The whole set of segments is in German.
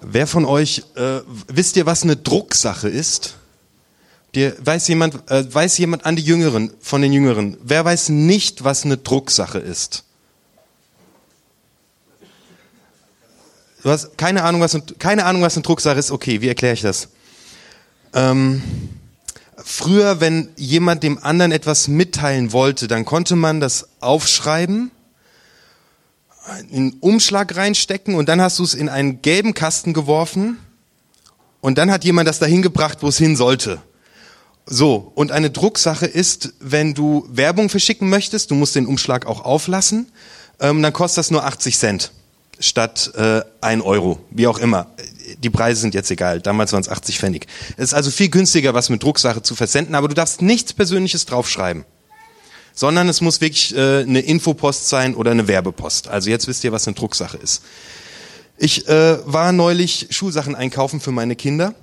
Wer von euch, äh, wisst ihr, was eine Drucksache ist? Der, weiß jemand, äh, weiß jemand an die Jüngeren, von den Jüngeren, wer weiß nicht, was eine Drucksache ist? Du hast keine Ahnung, was, keine Ahnung, was eine Drucksache ist? Okay, wie erkläre ich das? Ähm, früher, wenn jemand dem anderen etwas mitteilen wollte, dann konnte man das aufschreiben einen Umschlag reinstecken und dann hast du es in einen gelben Kasten geworfen und dann hat jemand das dahin gebracht, wo es hin sollte. So, und eine Drucksache ist, wenn du Werbung verschicken möchtest, du musst den Umschlag auch auflassen, ähm, dann kostet das nur 80 Cent statt äh, 1 Euro, wie auch immer. Die Preise sind jetzt egal, damals waren es 80 Pfennig. Es ist also viel günstiger, was mit Drucksache zu versenden, aber du darfst nichts Persönliches draufschreiben sondern es muss wirklich äh, eine Infopost sein oder eine Werbepost. Also jetzt wisst ihr, was eine Drucksache ist. Ich äh, war neulich Schulsachen einkaufen für meine Kinder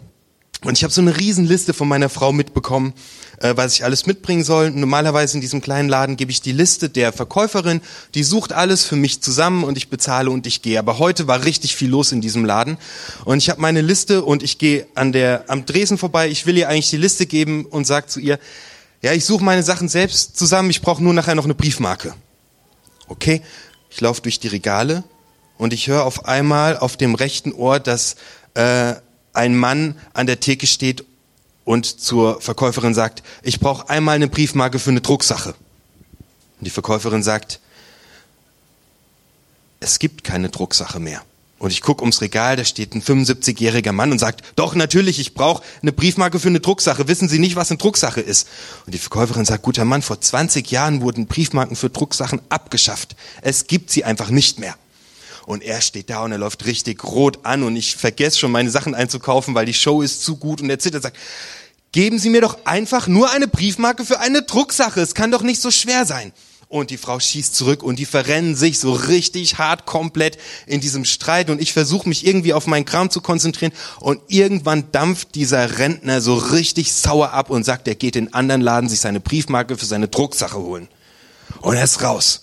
und ich habe so eine Riesenliste von meiner Frau mitbekommen, äh, was ich alles mitbringen soll. Normalerweise in diesem kleinen Laden gebe ich die Liste der Verkäuferin, die sucht alles für mich zusammen und ich bezahle und ich gehe. Aber heute war richtig viel los in diesem Laden und ich habe meine Liste und ich gehe an der am Dresen vorbei. Ich will ihr eigentlich die Liste geben und sage zu ihr, ja, ich suche meine Sachen selbst zusammen, ich brauche nur nachher noch eine Briefmarke. Okay, ich laufe durch die Regale und ich höre auf einmal auf dem rechten Ohr, dass äh, ein Mann an der Theke steht und zur Verkäuferin sagt, ich brauche einmal eine Briefmarke für eine Drucksache. Und die Verkäuferin sagt, es gibt keine Drucksache mehr. Und ich gucke ums Regal, da steht ein 75-jähriger Mann und sagt, doch natürlich, ich brauche eine Briefmarke für eine Drucksache. Wissen Sie nicht, was eine Drucksache ist? Und die Verkäuferin sagt, guter Mann, vor 20 Jahren wurden Briefmarken für Drucksachen abgeschafft. Es gibt sie einfach nicht mehr. Und er steht da und er läuft richtig rot an und ich vergesse schon meine Sachen einzukaufen, weil die Show ist zu gut und er zittert und sagt, geben Sie mir doch einfach nur eine Briefmarke für eine Drucksache. Es kann doch nicht so schwer sein. Und die Frau schießt zurück und die verrennen sich so richtig hart komplett in diesem Streit und ich versuche mich irgendwie auf meinen Kram zu konzentrieren und irgendwann dampft dieser Rentner so richtig sauer ab und sagt, er geht in einen anderen Laden sich seine Briefmarke für seine Drucksache holen. Und er ist raus.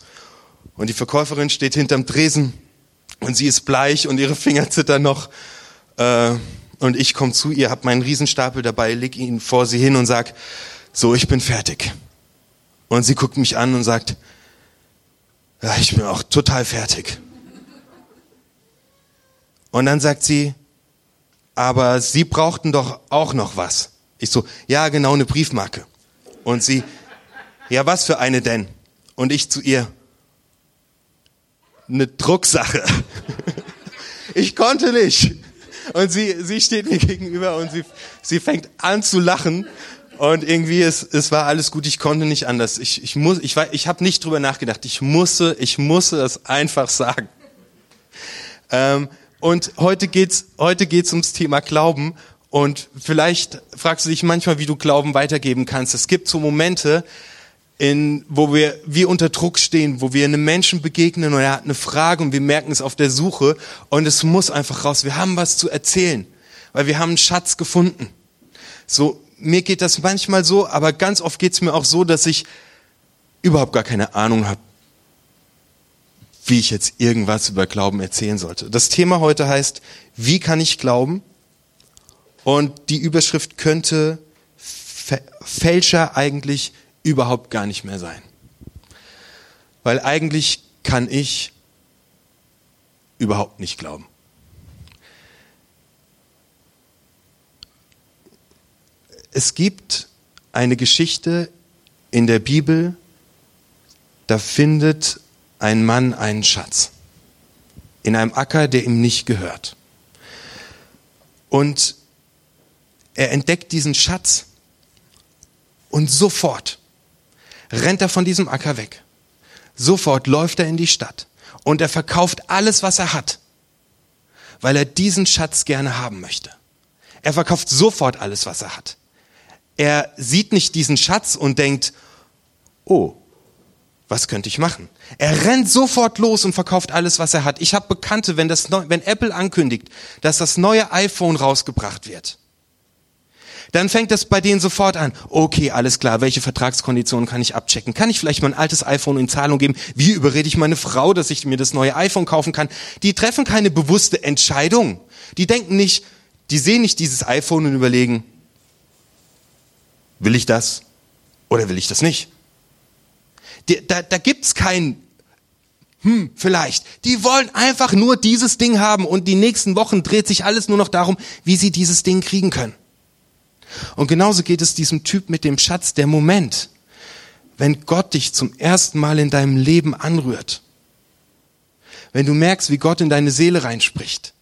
Und die Verkäuferin steht hinterm Tresen und sie ist bleich und ihre Finger zittern noch. Äh, und ich komme zu ihr, hab meinen Riesenstapel dabei, leg ihn vor sie hin und sag, so, ich bin fertig. Und sie guckt mich an und sagt, ja, ich bin auch total fertig. Und dann sagt sie, aber Sie brauchten doch auch noch was. Ich so, ja, genau, eine Briefmarke. Und sie, ja, was für eine denn? Und ich zu ihr, eine Drucksache. Ich konnte nicht. Und sie, sie steht mir gegenüber und sie, sie fängt an zu lachen und irgendwie, es, es war alles gut, ich konnte nicht anders. Ich, ich, muss, ich, war, ich habe nicht drüber nachgedacht. Ich musste, ich musste das einfach sagen. Ähm, und heute geht's, heute geht's ums Thema Glauben. Und vielleicht fragst du dich manchmal, wie du Glauben weitergeben kannst. Es gibt so Momente, in, wo wir, wir unter Druck stehen, wo wir einem Menschen begegnen und er hat eine Frage und wir merken es auf der Suche und es muss einfach raus. Wir haben was zu erzählen, weil wir haben einen Schatz gefunden. So, mir geht das manchmal so, aber ganz oft geht es mir auch so, dass ich überhaupt gar keine Ahnung habe, wie ich jetzt irgendwas über Glauben erzählen sollte. Das Thema heute heißt, wie kann ich glauben? Und die Überschrift könnte Fälscher eigentlich überhaupt gar nicht mehr sein. Weil eigentlich kann ich überhaupt nicht glauben. Es gibt eine Geschichte in der Bibel, da findet ein Mann einen Schatz in einem Acker, der ihm nicht gehört. Und er entdeckt diesen Schatz und sofort rennt er von diesem Acker weg. Sofort läuft er in die Stadt und er verkauft alles, was er hat, weil er diesen Schatz gerne haben möchte. Er verkauft sofort alles, was er hat. Er sieht nicht diesen Schatz und denkt, oh, was könnte ich machen? Er rennt sofort los und verkauft alles, was er hat. Ich habe Bekannte, wenn, das, wenn Apple ankündigt, dass das neue iPhone rausgebracht wird, dann fängt das bei denen sofort an. Okay, alles klar, welche Vertragskonditionen kann ich abchecken? Kann ich vielleicht mein altes iPhone in Zahlung geben? Wie überrede ich meine Frau, dass ich mir das neue iPhone kaufen kann? Die treffen keine bewusste Entscheidung, Die denken nicht, die sehen nicht dieses iPhone und überlegen, will ich das oder will ich das nicht? Da da gibt's kein hm, vielleicht. Die wollen einfach nur dieses Ding haben und die nächsten Wochen dreht sich alles nur noch darum, wie sie dieses Ding kriegen können. Und genauso geht es diesem Typ mit dem Schatz, der Moment, wenn Gott dich zum ersten Mal in deinem Leben anrührt. Wenn du merkst, wie Gott in deine Seele reinspricht.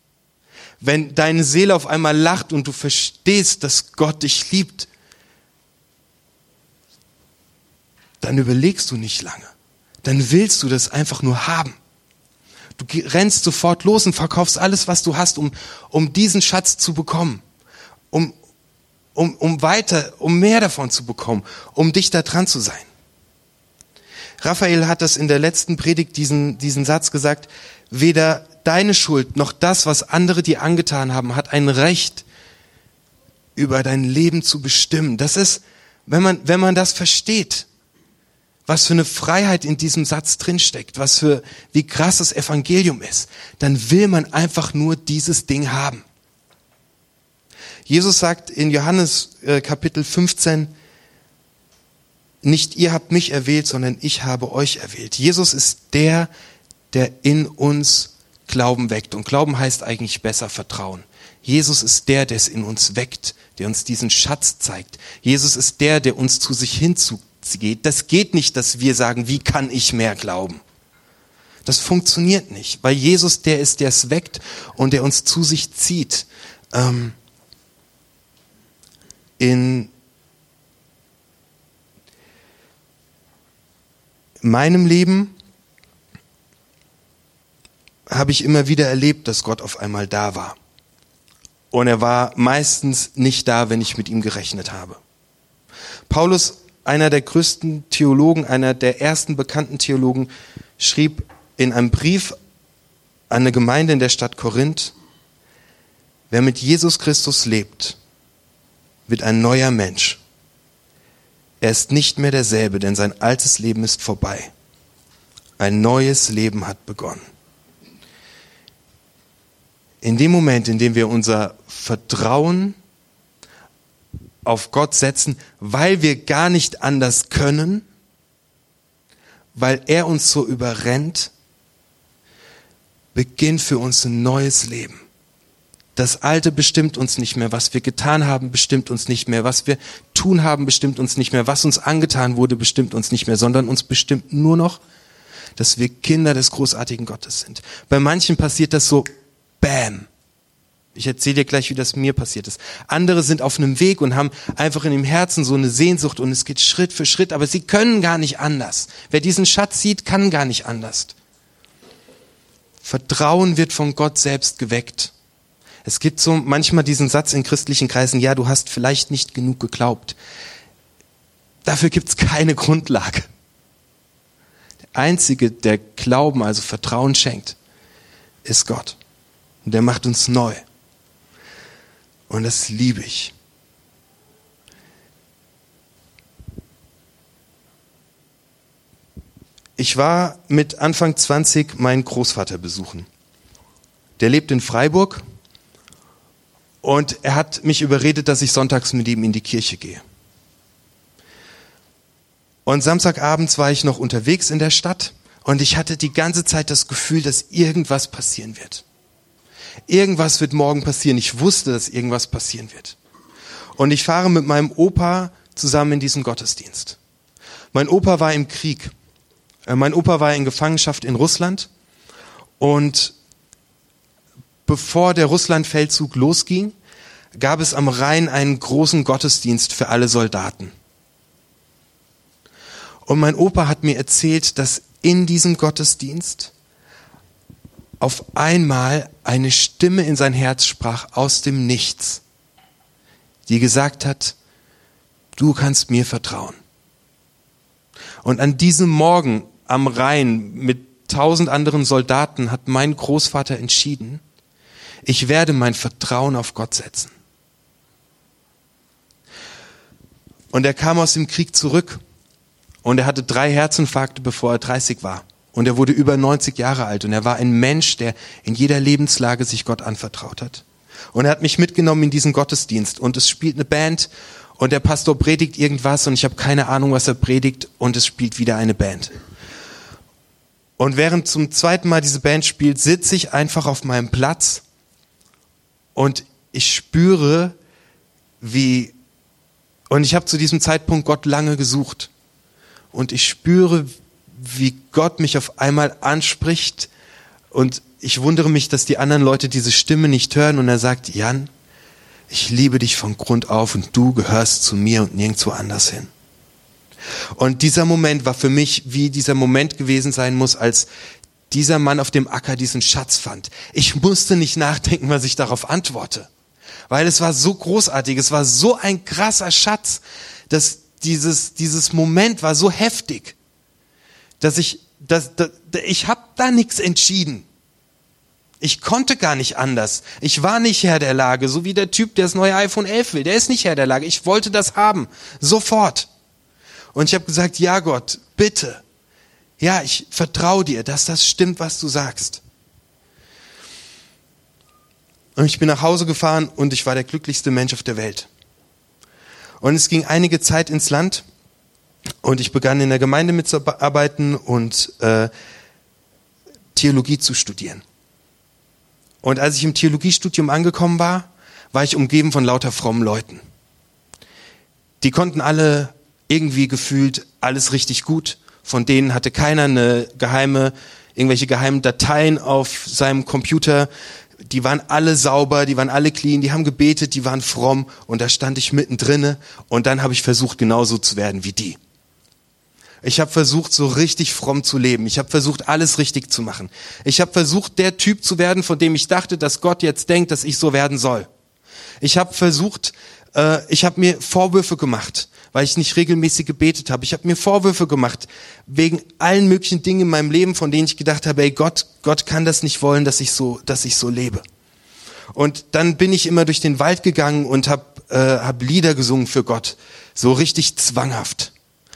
Wenn deine Seele auf einmal lacht und du verstehst, dass Gott dich liebt. Dann überlegst du nicht lange dann willst du das einfach nur haben. Du rennst sofort los und verkaufst alles, was du hast, um, um diesen Schatz zu bekommen, um, um, um weiter, um mehr davon zu bekommen, um dich da dran zu sein. Raphael hat das in der letzten Predigt diesen, diesen Satz gesagt, weder deine Schuld noch das, was andere dir angetan haben, hat ein Recht, über dein Leben zu bestimmen. Das ist, wenn man, wenn man das versteht, was für eine Freiheit in diesem Satz drinsteckt, was für, wie krass das Evangelium ist, dann will man einfach nur dieses Ding haben. Jesus sagt in Johannes äh, Kapitel 15, nicht ihr habt mich erwählt, sondern ich habe euch erwählt. Jesus ist der, der in uns Glauben weckt. Und Glauben heißt eigentlich besser Vertrauen. Jesus ist der, der es in uns weckt, der uns diesen Schatz zeigt. Jesus ist der, der uns zu sich hinzugt geht. Das geht nicht, dass wir sagen, wie kann ich mehr glauben? Das funktioniert nicht, weil Jesus der ist, der es weckt und der uns zu sich zieht. Ähm, in meinem Leben habe ich immer wieder erlebt, dass Gott auf einmal da war. Und er war meistens nicht da, wenn ich mit ihm gerechnet habe. Paulus einer der größten Theologen, einer der ersten bekannten Theologen, schrieb in einem Brief an eine Gemeinde in der Stadt Korinth, wer mit Jesus Christus lebt, wird ein neuer Mensch. Er ist nicht mehr derselbe, denn sein altes Leben ist vorbei. Ein neues Leben hat begonnen. In dem Moment, in dem wir unser Vertrauen auf Gott setzen, weil wir gar nicht anders können, weil er uns so überrennt, beginnt für uns ein neues Leben. Das Alte bestimmt uns nicht mehr. Was wir getan haben, bestimmt uns nicht mehr. Was wir tun haben, bestimmt uns nicht mehr. Was uns angetan wurde, bestimmt uns nicht mehr, sondern uns bestimmt nur noch, dass wir Kinder des großartigen Gottes sind. Bei manchen passiert das so, bam. Ich erzähle dir gleich, wie das mir passiert ist. Andere sind auf einem Weg und haben einfach in dem Herzen so eine Sehnsucht und es geht Schritt für Schritt, aber sie können gar nicht anders. Wer diesen Schatz sieht, kann gar nicht anders. Vertrauen wird von Gott selbst geweckt. Es gibt so manchmal diesen Satz in christlichen Kreisen, ja, du hast vielleicht nicht genug geglaubt. Dafür gibt es keine Grundlage. Der Einzige, der Glauben, also Vertrauen schenkt, ist Gott. Und der macht uns neu. Und das liebe ich. Ich war mit Anfang 20 meinen Großvater besuchen. Der lebt in Freiburg und er hat mich überredet, dass ich sonntags mit ihm in die Kirche gehe. Und Samstagabends war ich noch unterwegs in der Stadt und ich hatte die ganze Zeit das Gefühl, dass irgendwas passieren wird. Irgendwas wird morgen passieren. Ich wusste, dass irgendwas passieren wird. Und ich fahre mit meinem Opa zusammen in diesen Gottesdienst. Mein Opa war im Krieg. Äh, mein Opa war in Gefangenschaft in Russland. Und bevor der Russlandfeldzug losging, gab es am Rhein einen großen Gottesdienst für alle Soldaten. Und mein Opa hat mir erzählt, dass in diesem Gottesdienst auf einmal eine Stimme in sein Herz sprach aus dem Nichts, die gesagt hat, du kannst mir vertrauen. Und an diesem Morgen am Rhein mit tausend anderen Soldaten hat mein Großvater entschieden, ich werde mein Vertrauen auf Gott setzen. Und er kam aus dem Krieg zurück und er hatte drei Herzinfarkte, bevor er 30 war. Und er wurde über 90 Jahre alt und er war ein Mensch, der in jeder Lebenslage sich Gott anvertraut hat. Und er hat mich mitgenommen in diesen Gottesdienst und es spielt eine Band und der Pastor predigt irgendwas und ich habe keine Ahnung, was er predigt und es spielt wieder eine Band. Und während zum zweiten Mal diese Band spielt, sitze ich einfach auf meinem Platz und ich spüre, wie, und ich habe zu diesem Zeitpunkt Gott lange gesucht. Und ich spüre, wie Gott mich auf einmal anspricht und ich wundere mich, dass die anderen Leute diese Stimme nicht hören und er sagt, Jan, ich liebe dich von Grund auf und du gehörst zu mir und nirgendwo anders hin. Und dieser Moment war für mich, wie dieser Moment gewesen sein muss, als dieser Mann auf dem Acker diesen Schatz fand. Ich musste nicht nachdenken, was ich darauf antworte. Weil es war so großartig, es war so ein krasser Schatz, dass dieses, dieses Moment war so heftig, dass ich, dass, dass, ich habe da nichts entschieden. Ich konnte gar nicht anders. Ich war nicht Herr der Lage, so wie der Typ, der das neue iPhone 11 will. Der ist nicht Herr der Lage. Ich wollte das haben. Sofort. Und ich habe gesagt, ja Gott, bitte. Ja, ich vertraue dir, dass das stimmt, was du sagst. Und ich bin nach Hause gefahren und ich war der glücklichste Mensch auf der Welt. Und es ging einige Zeit ins Land und ich begann in der Gemeinde mitzuarbeiten und äh, Theologie zu studieren. Und als ich im Theologiestudium angekommen war, war ich umgeben von lauter frommen Leuten. Die konnten alle irgendwie gefühlt alles richtig gut. Von denen hatte keiner eine geheime, irgendwelche geheimen Dateien auf seinem Computer. Die waren alle sauber, die waren alle clean, die haben gebetet, die waren fromm und da stand ich mittendrinne und dann habe ich versucht, genauso zu werden wie die. Ich habe versucht, so richtig fromm zu leben. Ich habe versucht, alles richtig zu machen. Ich habe versucht, der Typ zu werden, von dem ich dachte, dass Gott jetzt denkt, dass ich so werden soll. Ich habe versucht, äh, ich habe mir Vorwürfe gemacht, weil ich nicht regelmäßig gebetet habe. Ich habe mir Vorwürfe gemacht wegen allen möglichen Dingen in meinem Leben, von denen ich gedacht habe, ey Gott, Gott kann das nicht wollen, dass ich so, dass ich so lebe. Und dann bin ich immer durch den Wald gegangen und habe äh, hab Lieder gesungen für Gott, so richtig zwanghaft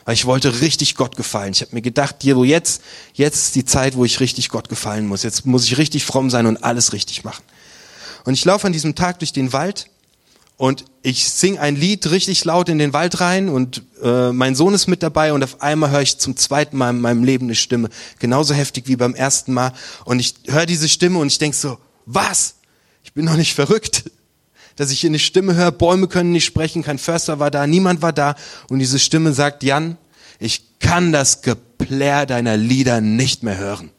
weil ich wollte richtig Gott gefallen. Ich habe mir gedacht, dir wo jetzt, jetzt ist die Zeit, wo ich richtig Gott gefallen muss. Jetzt muss ich richtig fromm sein und alles richtig machen. Und ich laufe an diesem Tag durch den Wald und ich sing ein Lied richtig laut in den Wald rein und äh, mein Sohn ist mit dabei und auf einmal höre ich zum zweiten Mal in meinem Leben eine Stimme, genauso heftig wie beim ersten Mal. Und ich höre diese Stimme und ich denk so, was? Ich bin noch nicht verrückt dass ich eine Stimme höre, Bäume können nicht sprechen, kein Förster war da, niemand war da und diese Stimme sagt, Jan, ich kann das Geplär deiner Lieder nicht mehr hören.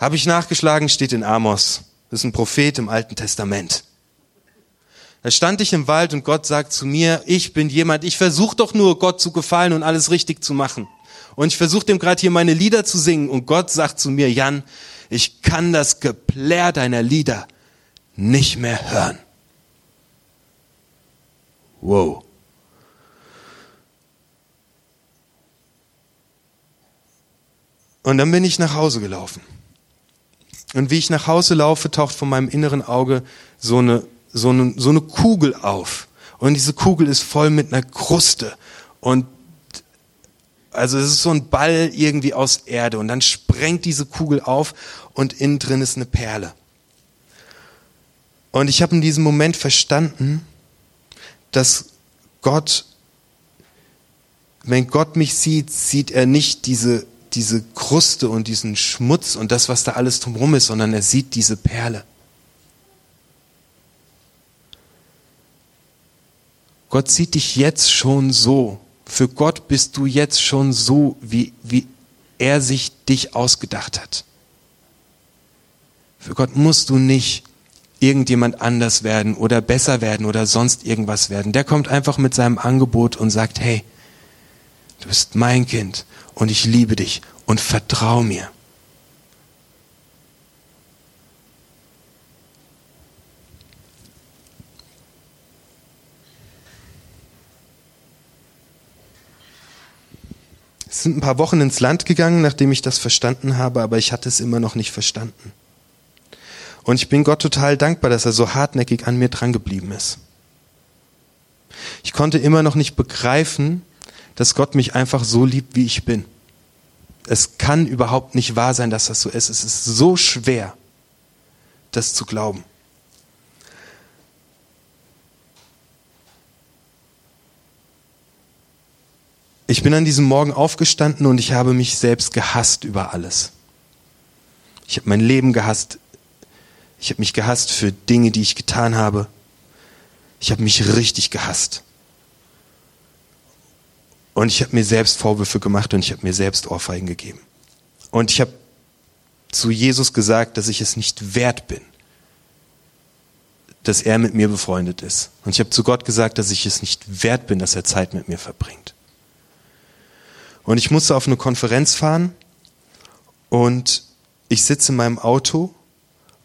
Habe ich nachgeschlagen, steht in Amos. Das ist ein Prophet im Alten Testament. Da stand ich im Wald und Gott sagt zu mir, ich bin jemand, ich versuche doch nur Gott zu gefallen und alles richtig zu machen. Und ich versuche dem gerade hier meine Lieder zu singen und Gott sagt zu mir, Jan, ich kann das Geplär deiner Lieder nicht mehr hören. Wow. Und dann bin ich nach Hause gelaufen. Und wie ich nach Hause laufe, taucht von meinem inneren Auge so eine, so eine, so eine Kugel auf. Und diese Kugel ist voll mit einer Kruste. Und also es ist so ein Ball irgendwie aus Erde. Und dann sprengt diese Kugel auf und innen drin ist eine Perle. Und ich habe in diesem Moment verstanden, dass Gott, wenn Gott mich sieht, sieht er nicht diese, diese Kruste und diesen Schmutz und das, was da alles drumherum ist, sondern er sieht diese Perle. Gott sieht dich jetzt schon so. Für Gott bist du jetzt schon so, wie, wie er sich dich ausgedacht hat. Für Gott musst du nicht irgendjemand anders werden oder besser werden oder sonst irgendwas werden. Der kommt einfach mit seinem Angebot und sagt, hey, du bist mein Kind und ich liebe dich und vertrau mir. Es sind ein paar Wochen ins Land gegangen, nachdem ich das verstanden habe, aber ich hatte es immer noch nicht verstanden. Und ich bin Gott total dankbar, dass er so hartnäckig an mir drangeblieben ist. Ich konnte immer noch nicht begreifen, dass Gott mich einfach so liebt, wie ich bin. Es kann überhaupt nicht wahr sein, dass das so ist. Es ist so schwer, das zu glauben. Ich bin an diesem Morgen aufgestanden und ich habe mich selbst gehasst über alles. Ich habe mein Leben gehasst, ich habe mich gehasst für Dinge, die ich getan habe. Ich habe mich richtig gehasst. Und ich habe mir selbst Vorwürfe gemacht und ich habe mir selbst Ohrfeigen gegeben. Und ich habe zu Jesus gesagt, dass ich es nicht wert bin, dass er mit mir befreundet ist. Und ich habe zu Gott gesagt, dass ich es nicht wert bin, dass er Zeit mit mir verbringt. Und ich musste auf eine Konferenz fahren und ich sitze in meinem Auto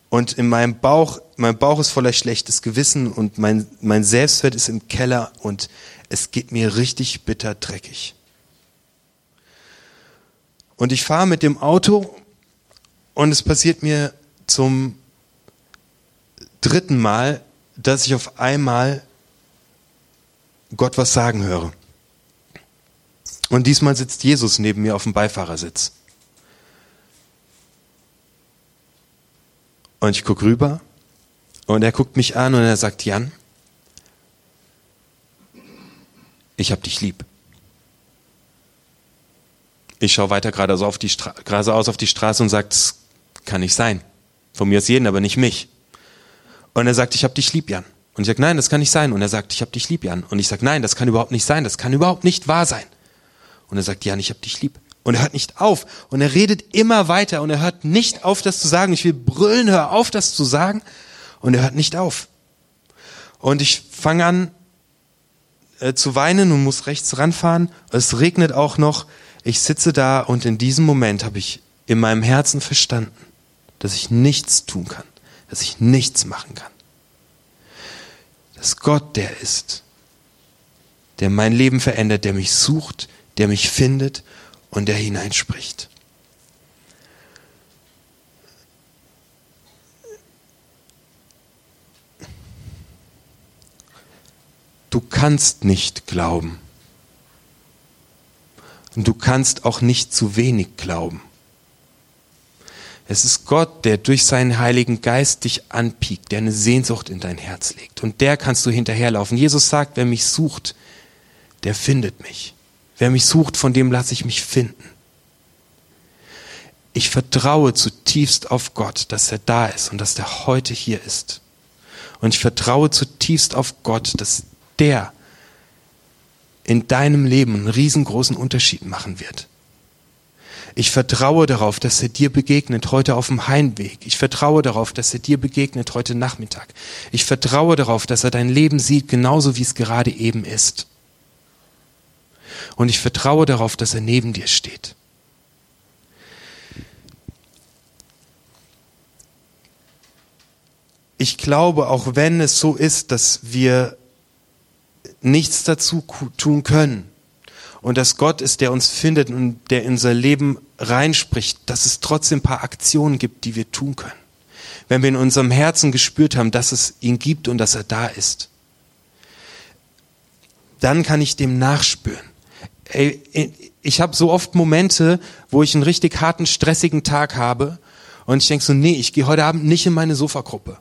und in meinem Bauch, mein Bauch ist voller schlechtes Gewissen und mein, mein Selbstwert ist im Keller und es geht mir richtig bitter dreckig. Und ich fahre mit dem Auto und es passiert mir zum dritten Mal, dass ich auf einmal Gott was sagen höre. Und diesmal sitzt Jesus neben mir auf dem Beifahrersitz. Und ich gucke rüber und er guckt mich an und er sagt, Jan, ich hab dich lieb. Ich schaue weiter geradeaus auf, die geradeaus auf die Straße und das kann nicht sein. Von mir aus jeden, aber nicht mich. Und er sagt, ich hab dich lieb, Jan. Und ich sage, nein, das kann nicht sein. Und er sagt, ich hab dich lieb, Jan. Und ich sage, nein, das kann überhaupt nicht sein. Das kann überhaupt nicht wahr sein. Und er sagt, Jan, ich hab dich lieb. Und er hört nicht auf. Und er redet immer weiter. Und er hört nicht auf, das zu sagen. Ich will brüllen, hör auf, das zu sagen. Und er hört nicht auf. Und ich fange an äh, zu weinen und muss rechts ranfahren. Es regnet auch noch. Ich sitze da und in diesem Moment habe ich in meinem Herzen verstanden, dass ich nichts tun kann, dass ich nichts machen kann. Dass Gott der ist, der mein Leben verändert, der mich sucht, der mich findet und der hineinspricht. Du kannst nicht glauben. Und du kannst auch nicht zu wenig glauben. Es ist Gott, der durch seinen Heiligen Geist dich anpiekt, der eine Sehnsucht in dein Herz legt. Und der kannst du hinterherlaufen. Jesus sagt, wer mich sucht, der findet mich. Wer mich sucht, von dem lasse ich mich finden. Ich vertraue zutiefst auf Gott, dass er da ist und dass er heute hier ist. Und ich vertraue zutiefst auf Gott, dass der in deinem Leben einen riesengroßen Unterschied machen wird. Ich vertraue darauf, dass er dir begegnet heute auf dem Heimweg. Ich vertraue darauf, dass er dir begegnet heute Nachmittag. Ich vertraue darauf, dass er dein Leben sieht, genauso wie es gerade eben ist. Und ich vertraue darauf, dass er neben dir steht. Ich glaube, auch wenn es so ist, dass wir nichts dazu tun können und dass Gott ist, der uns findet und der in unser Leben reinspricht, dass es trotzdem ein paar Aktionen gibt, die wir tun können. Wenn wir in unserem Herzen gespürt haben, dass es ihn gibt und dass er da ist, dann kann ich dem nachspüren ey, ich habe so oft Momente, wo ich einen richtig harten, stressigen Tag habe und ich denk so, nee, ich gehe heute Abend nicht in meine Sofagruppe.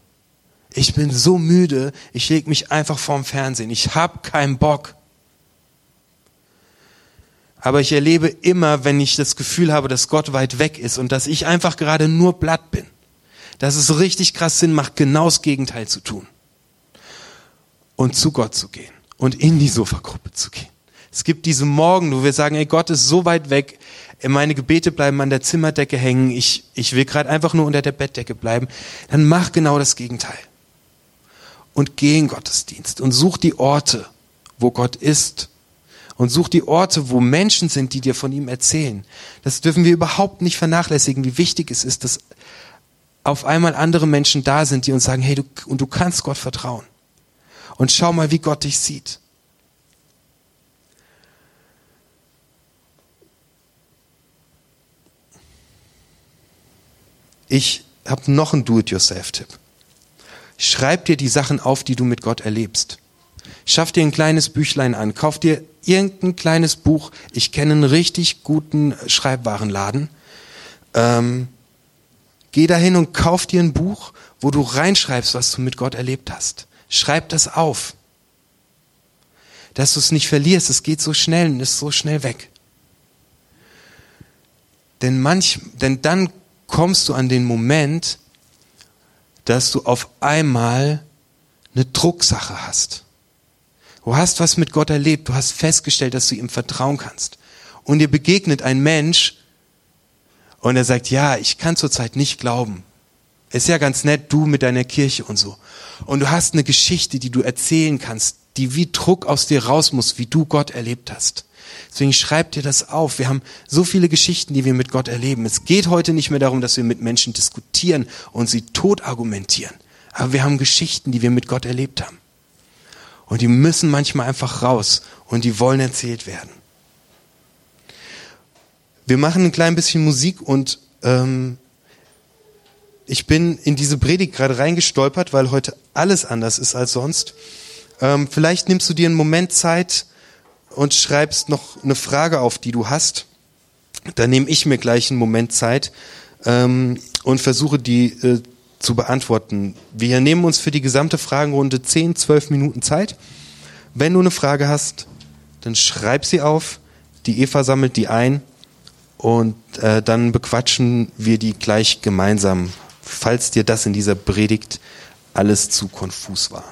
Ich bin so müde, ich leg mich einfach vorm Fernsehen. Ich hab keinen Bock. Aber ich erlebe immer, wenn ich das Gefühl habe, dass Gott weit weg ist und dass ich einfach gerade nur Blatt bin, dass es richtig krass Sinn macht, genau das Gegenteil zu tun. Und zu Gott zu gehen und in die Sofagruppe zu gehen. Es gibt diese Morgen, wo wir sagen, ey, Gott ist so weit weg, meine Gebete bleiben an der Zimmerdecke hängen, ich, ich will gerade einfach nur unter der Bettdecke bleiben. Dann mach genau das Gegenteil. Und geh in Gottesdienst und such die Orte, wo Gott ist. Und such die Orte, wo Menschen sind, die dir von ihm erzählen. Das dürfen wir überhaupt nicht vernachlässigen, wie wichtig es ist, dass auf einmal andere Menschen da sind, die uns sagen, hey, du, und du kannst Gott vertrauen. Und schau mal, wie Gott dich sieht. Ich habe noch einen Do-it-yourself-Tipp. Schreib dir die Sachen auf, die du mit Gott erlebst. Schaff dir ein kleines Büchlein an, kauf dir irgendein kleines Buch. Ich kenne einen richtig guten Schreibwarenladen. Ähm, geh dahin und kauf dir ein Buch, wo du reinschreibst, was du mit Gott erlebt hast. Schreib das auf. dass du es nicht verlierst. Es geht so schnell und ist so schnell weg. Denn manch, denn dann kommst du an den Moment, dass du auf einmal eine Drucksache hast. Du hast was mit Gott erlebt, du hast festgestellt, dass du ihm vertrauen kannst. Und dir begegnet ein Mensch und er sagt, ja, ich kann zurzeit nicht glauben. Ist ja ganz nett, du mit deiner Kirche und so. Und du hast eine Geschichte, die du erzählen kannst, die wie Druck aus dir raus muss, wie du Gott erlebt hast. Deswegen schreib dir das auf. Wir haben so viele Geschichten, die wir mit Gott erleben. Es geht heute nicht mehr darum, dass wir mit Menschen diskutieren und sie tot argumentieren. Aber wir haben Geschichten, die wir mit Gott erlebt haben. Und die müssen manchmal einfach raus und die wollen erzählt werden. Wir machen ein klein bisschen Musik und ähm, ich bin in diese Predigt gerade reingestolpert, weil heute alles anders ist als sonst. Ähm, vielleicht nimmst du dir einen Moment Zeit und schreibst noch eine Frage auf, die du hast. Dann nehme ich mir gleich einen Moment Zeit ähm, und versuche die äh, zu beantworten. Wir nehmen uns für die gesamte Fragenrunde 10, 12 Minuten Zeit. Wenn du eine Frage hast, dann schreib sie auf. Die Eva sammelt die ein und äh, dann bequatschen wir die gleich gemeinsam, falls dir das in dieser Predigt alles zu konfus war.